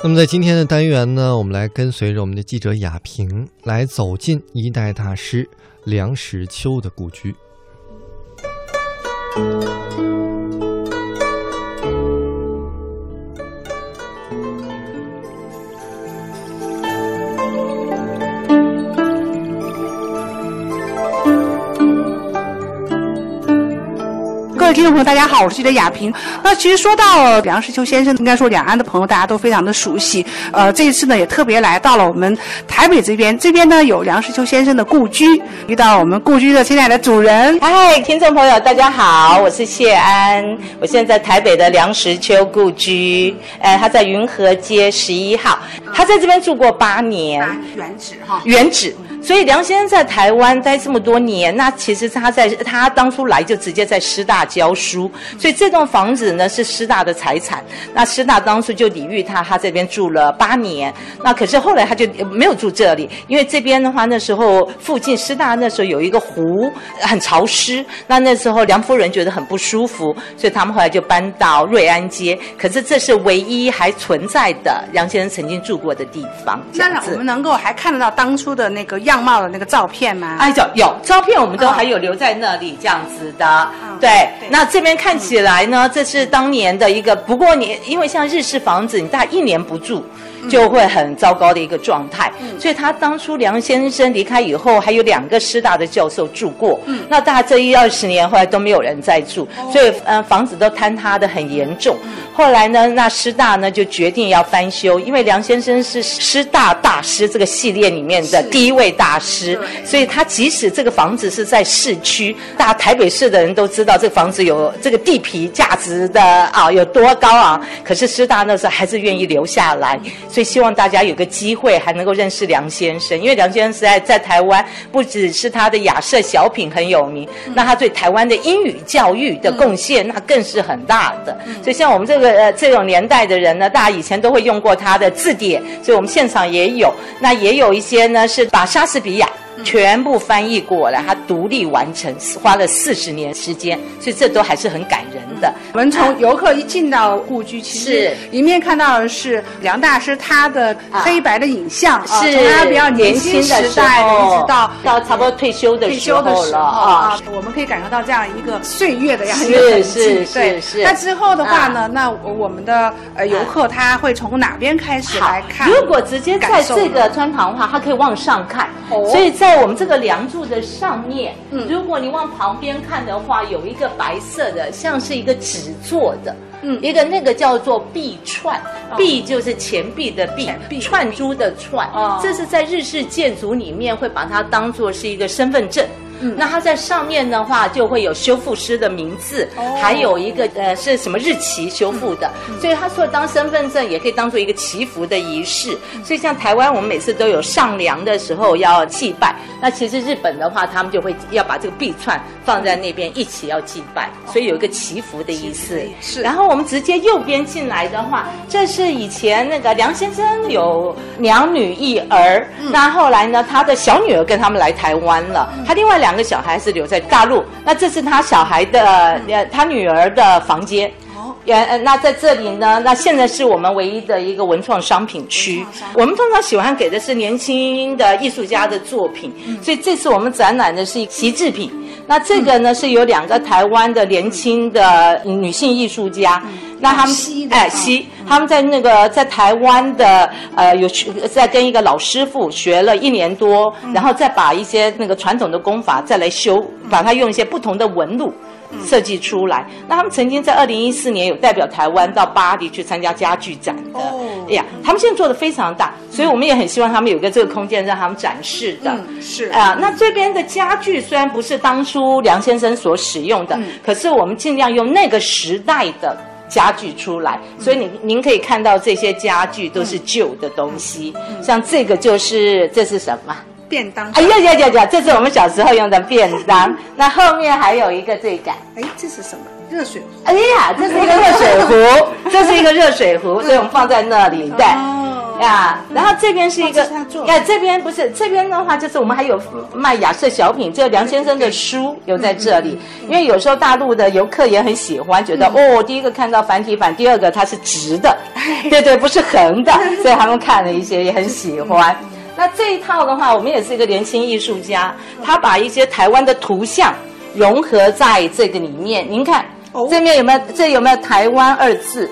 那么在今天的单元呢，我们来跟随着我们的记者雅萍来走进一代大师梁实秋的故居。位听众朋友，大家好，我是记者雅萍。那其实说到梁实秋先生，应该说两岸的朋友大家都非常的熟悉。呃，这一次呢也特别来到了我们台北这边，这边呢有梁实秋先生的故居，遇到我们故居的现在的主人。嗨，听众朋友，大家好，我是谢安，我现在在台北的梁实秋故居，呃，他在云和街十一号，他在这边住过八年，原址哈，原址。所以梁先生在台湾待这么多年，那其实他在他当初来就直接在师大教书，所以这栋房子呢是师大的财产。那师大当初就礼遇他，他这边住了八年。那可是后来他就没有住这里，因为这边的话那时候附近师大那时候有一个湖很潮湿，那那时候梁夫人觉得很不舒服，所以他们后来就搬到瑞安街。可是这是唯一还存在的梁先生曾经住过的地方。那我们能够还看得到当初的那个样貌的那个照片吗？哎，有有照片，我们都还有留在那里这样子的。对，那这边看起来呢，这是当年的一个。不过你因为像日式房子，你大概一年不住。就会很糟糕的一个状态，所以他当初梁先生离开以后，还有两个师大的教授住过，那大概这一二十年后来都没有人再住，所以嗯房子都坍塌的很严重。后来呢，那师大呢就决定要翻修，因为梁先生是师大大师这个系列里面的第一位大师，所以他即使这个房子是在市区，大台北市的人都知道这个房子有这个地皮价值的啊有多高啊，可是师大那时候还是愿意留下来。所以希望大家有个机会还能够认识梁先生，因为梁先生实在在台湾不只是他的雅舍小品很有名，那他对台湾的英语教育的贡献那更是很大的。所以像我们这个呃这种年代的人呢，大家以前都会用过他的字典，所以我们现场也有，那也有一些呢是把莎士比亚。全部翻译过来，他独立完成，花了四十年时间，所以这都还是很感人的。我们从游客一进到故居，其实一面看到的是梁大师他的黑白的影像，是从他比较年轻的时代一直到到差不多退休的时候了啊，我们可以感受到这样一个岁月的样一个痕迹。对，那之后的话呢，那我们的呃游客他会从哪边开始来看？如果直接在这个穿堂的话，他可以往上看，所以在。在我们这个梁柱的上面，嗯，如果你往旁边看的话，有一个白色的，像是一个纸做的，嗯，一个那个叫做币串，币就是钱币的币，串珠的串，这是在日式建筑里面会把它当做是一个身份证。那它在上面的话，就会有修复师的名字，还有一个呃是什么日期修复的，所以它除了当身份证，也可以当做一个祈福的仪式。所以像台湾，我们每次都有上梁的时候要祭拜，那其实日本的话，他们就会要把这个币串放在那边一起要祭拜，所以有一个祈福的意思。是。然后我们直接右边进来的话，这是以前那个梁先生有两女一儿，那后来呢，他的小女儿跟他们来台湾了，他另外两。两个小孩是留在大陆，那这是他小孩的呃，他女儿的房间。哦，原那在这里呢，那现在是我们唯一的一个文创商品区。我们通常喜欢给的是年轻的艺术家的作品，所以这次我们展览的是习制品。那这个呢是有两个台湾的年轻的女性艺术家。那他们哎西，他们在那个在台湾的呃有去在跟一个老师傅学了一年多，然后再把一些那个传统的功法再来修，把它用一些不同的纹路设计出来。那他们曾经在二零一四年有代表台湾到巴黎去参加家具展的。哎呀，他们现在做的非常大，所以我们也很希望他们有个这个空间让他们展示的。是啊，那这边的家具虽然不是当初梁先生所使用的，可是我们尽量用那个时代的。家具出来，所以您您可以看到这些家具都是旧的东西，像这个就是这是什么？便当。哎呀呀呀呀！这是我们小时候用的便当。那后面还有一个这个，哎，这是什么？热水壶。哎呀，这是一个热水壶，这是一个热水壶，所以我们放在那里。对。呀，然后这边是一个哎这边不是这边的话，就是我们还有卖亚瑟小品，这个梁先生的书有在这里，因为有时候大陆的游客也很喜欢，觉得哦，第一个看到繁体版，第二个它是直的，对对，不是横的，所以他们看了一些也很喜欢。那这一套的话，我们也是一个年轻艺术家，他把一些台湾的图像融合在这个里面。您看哦。这面有没有？这有没有台湾二字？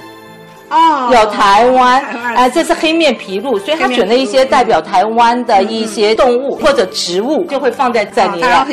哦。有台湾哎，这是黑面琵鹭，所以他选了一些代表台湾的一些动物或者植物，就会放在这里啊，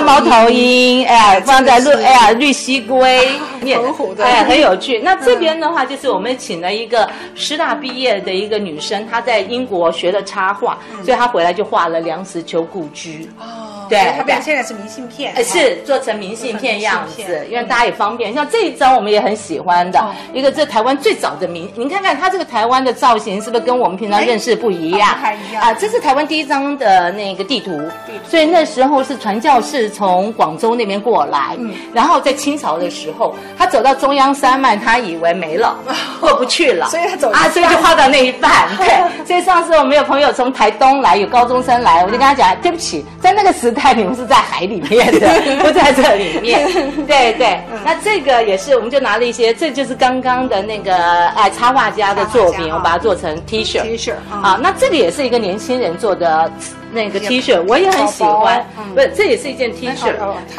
猫头鹰，哎，放在绿，哎呀，绿蜥龟，很虎的。哎，很有趣。那这边的话，就是我们请了一个师大毕业的一个女生，她在英国学了插画，所以她回来就画了梁实秋故居。哦，对它变成现在是明信片，呃，是做成明信片样子因为大家也方便。像这一张我们也很喜欢的，一个这台湾最早的明，您看看它这个台湾的造型是不是跟我们平常认识不一样？哎不太一样。啊，这是台湾第一张的那个地图，所以那时候是传教士从广州那边过来，然后在清朝的时候，他走到中央山脉，他以为没了，过不去了，所以他走啊，所以就画到那一半。对，所以上次我们有朋友从台东来，有高中生来，我就跟他讲，对不起，在那个时代你们是在海里面的，不在这里面。对对，那这个也是，我们就拿了一些，这就是刚刚的那个哎插画家的作品，我把它做成 T 恤。T 恤嗯啊，那这个也是一个年轻人做的。那个 T 恤我也很喜欢，不是，这也是一件 T 恤。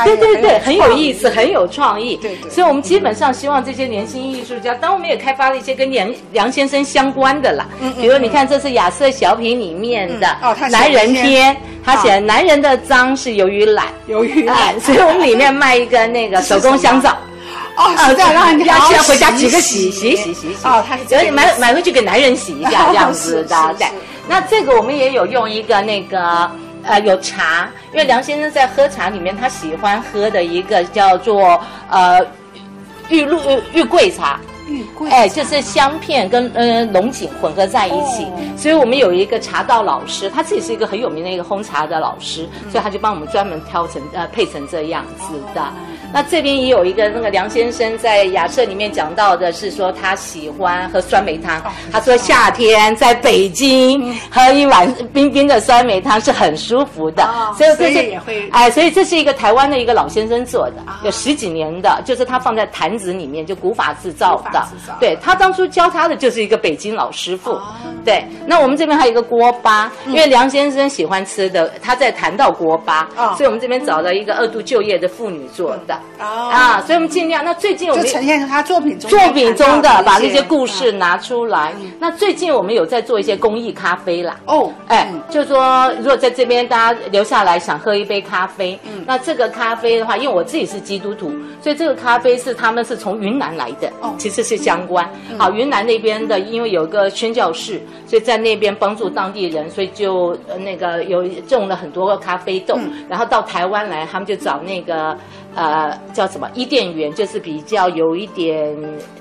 对对对，很很有有意思，很有创意。对对。所以我们基本上希望这些年轻艺术家，当我们也开发了一些跟梁梁先生相关的啦，比如你看这是亚瑟小品里面的男人篇，他写男人的脏是由于懒，由于懒，所以我们里面卖一个那个 手工香皂。哦，是这样让人家要好要回家洗洗个洗洗洗洗洗哦，它是买买回去给男人洗一下 这样子的对是。那这个我们也有用一个那个呃有茶，因为梁先生在喝茶里面他喜欢喝的一个叫做呃玉露玉桂茶。玉桂哎，就是香片跟呃龙井混合在一起，哦。所以我们有一个茶道老师，他自己是一个很有名的一个烘茶的老师，所以他就帮我们专门挑成呃配成这样子的。那这边也有一个那个梁先生在雅舍里面讲到的是说他喜欢喝酸梅汤，他说夏天在北京喝一碗冰冰的酸梅汤是很舒服的，哦所以这是也会哎，所以这是一个台湾的一个老先生做的，有十几年的，就是他放在坛子里面，就古法制造的对他当初教他的就是一个北京老师傅。对，那我们这边还有一个锅巴，因为梁先生喜欢吃的，他在谈到锅巴，哦。所以我们这边找了一个二度就业的妇女做的。哦。啊，所以我们尽量。那最近我们就呈现他作品中作品中的把那些故嗯事拿出来。那最近我们有在做一些公益咖啡啦。哦，哎嗯，就说如果在这边大家留下来想喝一杯咖啡，嗯，那这个咖啡的话，因为我自己是基督徒，所以这个咖啡是他们是从云南来的，哦。其实是相关。好，云南那边的因为有一个宣教士，所以在那边帮助当地人，所以就呃那个有种了很多个咖啡豆，然后到台湾来，他们就找那个呃叫什么伊甸园，就是比较有一点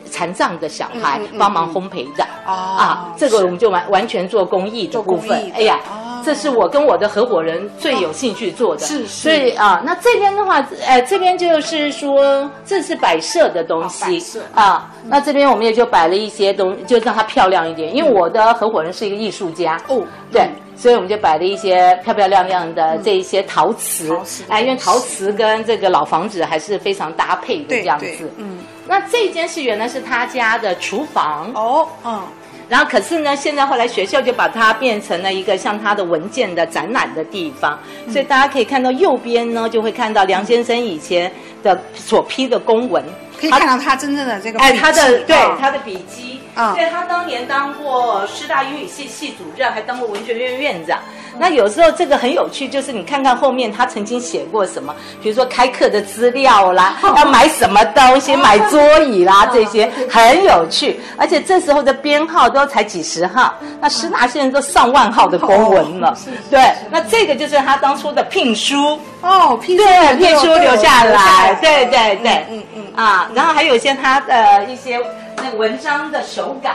残障的小孩帮忙烘焙的。哦啊，这个我们就完完全做公益的部分。哎呀哦，这是我跟我的合伙人最有兴趣做的。是是所以啊，那这边的话，呃，这边就是说这是摆设的东西设啊。那这边我们也就摆了一些东，就让它漂亮一点。因为我的合伙人是一个艺术家。哦对。所以我们就摆了一些漂漂亮亮的这一些陶瓷陶瓷，哎，因为陶瓷跟这个老房子还是非常搭配的这样子。嗯，那这间是原来是他家的厨房，哦，嗯，然后可是呢，现在后来学校就把它变成了一个像他的文件的展览的地方，嗯。所以大家可以看到右边呢，就会看到梁先生以前的所批的公文，可以看到他真正的这个哎，他的对他的笔记，啊对他当年当过师大英语系系主任，还当过文学院院长。那有时候这个很有趣，就是你看看后面他曾经写过什么，比如说开课的资料啦，要买什么东西，买桌椅啦 这些，很有趣。而且这时候的编号都才几十号，那师大现在都上万号的公文了。对，那这个就是他当初的聘书。哦，聘书对，聘书留下来，对对对，嗯嗯啊，然后还有一些他的一些那个文章的手稿，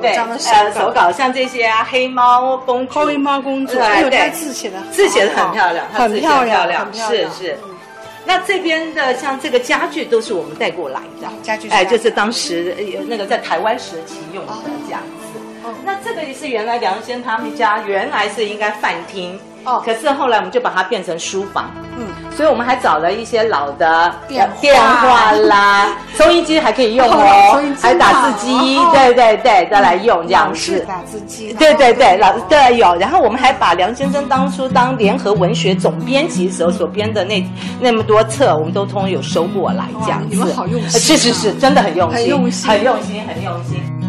文章的手呃手稿像这些啊，黑猫公主，黑猫公主，对对字写的字写的很漂亮，很漂亮，很漂亮，是是。那这边的像这个家具都是我们带过来的，家具是哎，就是当时呃那个在台湾时期用的这样子。那这个也是原来梁先生他们家原来是应该饭厅。哦，可是后来我们就把它变成书房，嗯，所以我们还找了一些老的电电话啦，收音机还可以用哦，还打字机，对对对，再来用这样子。打字机，对对对，老对有。然后我们还把梁先生当初当联合文学总编辑时候所编的那那么多册，我们都通有收过来这样子。你们好用心，是是是，真的很用心，很用心，很用心，很用心。